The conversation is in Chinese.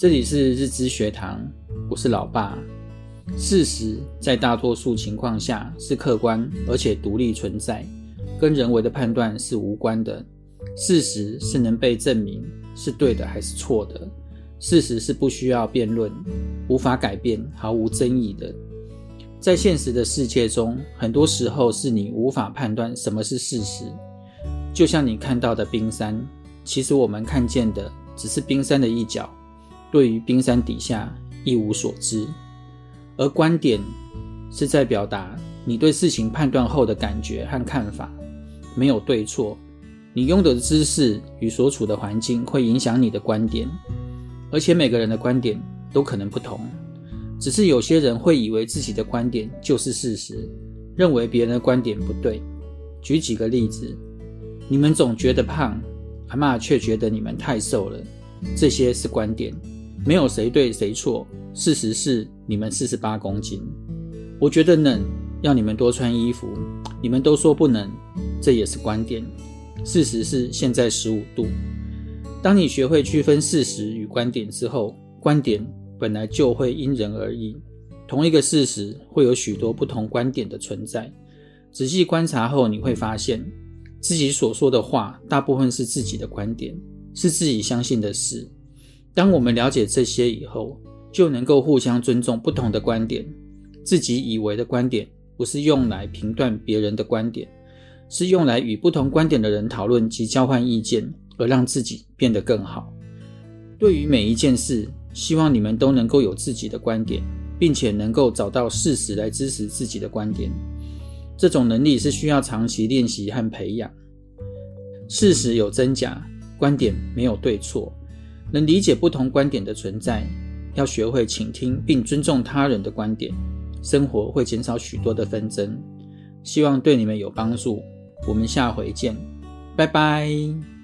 这里是日知学堂，我是老爸。事实在大多数情况下是客观而且独立存在，跟人为的判断是无关的。事实是能被证明是对的还是错的。事实是不需要辩论、无法改变、毫无争议的。在现实的世界中，很多时候是你无法判断什么是事实。就像你看到的冰山，其实我们看见的只是冰山的一角。对于冰山底下一无所知，而观点是在表达你对事情判断后的感觉和看法，没有对错。你拥有的知识与所处的环境会影响你的观点，而且每个人的观点都可能不同。只是有些人会以为自己的观点就是事实，认为别人的观点不对。举几个例子，你们总觉得胖，阿妈却觉得你们太瘦了，这些是观点。没有谁对谁错，事实是你们四十八公斤。我觉得冷，要你们多穿衣服，你们都说不能，这也是观点。事实是现在十五度。当你学会区分事实与观点之后，观点本来就会因人而异。同一个事实会有许多不同观点的存在。仔细观察后，你会发现自己所说的话大部分是自己的观点，是自己相信的事。当我们了解这些以后，就能够互相尊重不同的观点。自己以为的观点，不是用来评断别人的观点，是用来与不同观点的人讨论及交换意见，而让自己变得更好。对于每一件事，希望你们都能够有自己的观点，并且能够找到事实来支持自己的观点。这种能力是需要长期练习和培养。事实有真假，观点没有对错。能理解不同观点的存在，要学会倾听并尊重他人的观点，生活会减少许多的纷争。希望对你们有帮助。我们下回见，拜拜。